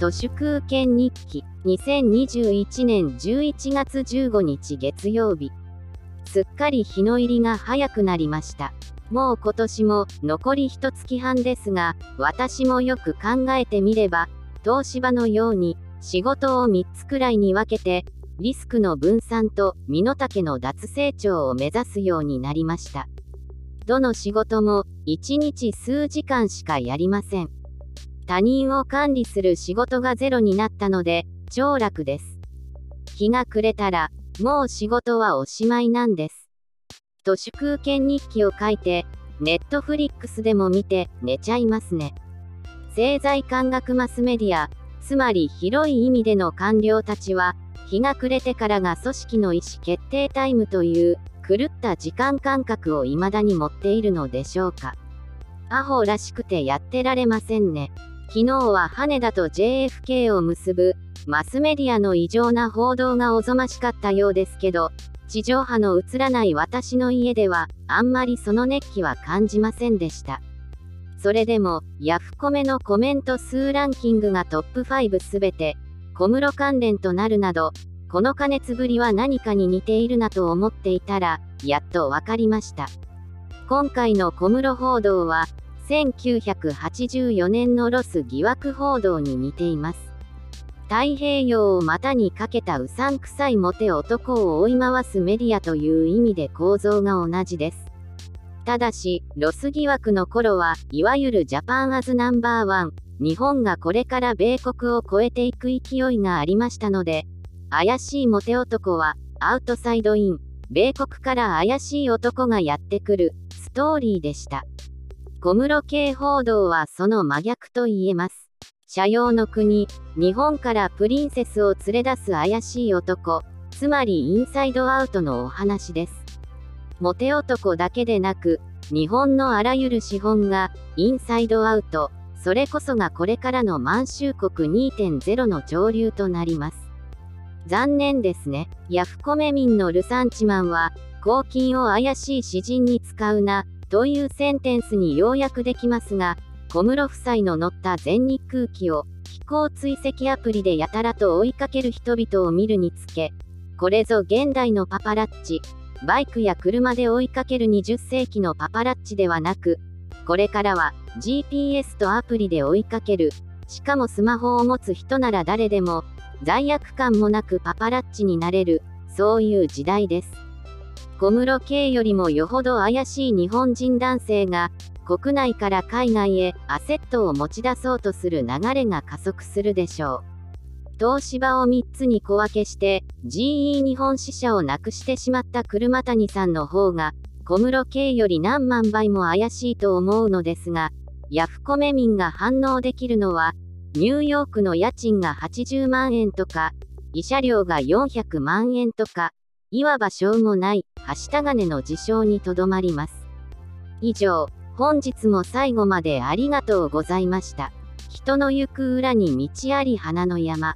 都市空権日記2021年11月15日月曜日すっかり日の入りが早くなりましたもう今年も残り一月半ですが私もよく考えてみれば東芝のように仕事を3つくらいに分けてリスクの分散と身の丈の脱成長を目指すようになりましたどの仕事も1日数時間しかやりません他人を管理する仕事がゼロになったので超楽です。日が暮れたらもう仕事はおしまいなんです。都市空権日記を書いてネットフリックスでも見て寝ちゃいますね。政財官学マスメディアつまり広い意味での官僚たちは日が暮れてからが組織の意思決定タイムという狂った時間感覚を未だに持っているのでしょうか。アホらしくてやってられませんね。昨日は羽田と JFK を結ぶマスメディアの異常な報道がおぞましかったようですけど地上波の映らない私の家ではあんまりその熱気は感じませんでした。それでもヤフコメのコメント数ランキングがトップ5すべて小室関連となるなどこの加熱ぶりは何かに似ているなと思っていたらやっと分かりました。今回の小室報道は1984年のロス疑惑報道に似ています。太平洋を股にかけたうさんくさいモテ男を追い回すメディアという意味で構造が同じです。ただし、ロス疑惑の頃はいわゆる Japan as Number One、日本がこれから米国を超えていく勢いがありましたので、怪しいモテ男は outside in、米国から怪しい男がやってくるストーリーでした。小室系報道はその真逆と言えます。社用の国、日本からプリンセスを連れ出す怪しい男、つまりインサイドアウトのお話です。モテ男だけでなく、日本のあらゆる資本がインサイドアウト、それこそがこれからの満州国2.0の上流となります。残念ですね。ヤフコメ民のルサンチマンは、公金を怪しい詩人に使うな、というセンテンスに要約できますが、小室夫妻の乗った全日空機を飛行追跡アプリでやたらと追いかける人々を見るにつけ、これぞ現代のパパラッチ、バイクや車で追いかける20世紀のパパラッチではなく、これからは GPS とアプリで追いかける、しかもスマホを持つ人なら誰でも、罪悪感もなくパパラッチになれる、そういう時代です。小室圭よりもよほど怪しい日本人男性が、国内から海外へアセットを持ち出そうとする流れが加速するでしょう。東芝を3つに小分けして GE 日本支社をなくしてしまった車谷さんの方が小室圭より何万倍も怪しいと思うのですがヤフコメ民が反応できるのはニューヨークの家賃が80万円とか慰謝料が400万円とかいわばしょうもない、はしたがねの事象にとどまります。以上、本日も最後までありがとうございました。人の行く裏に道あり花の山。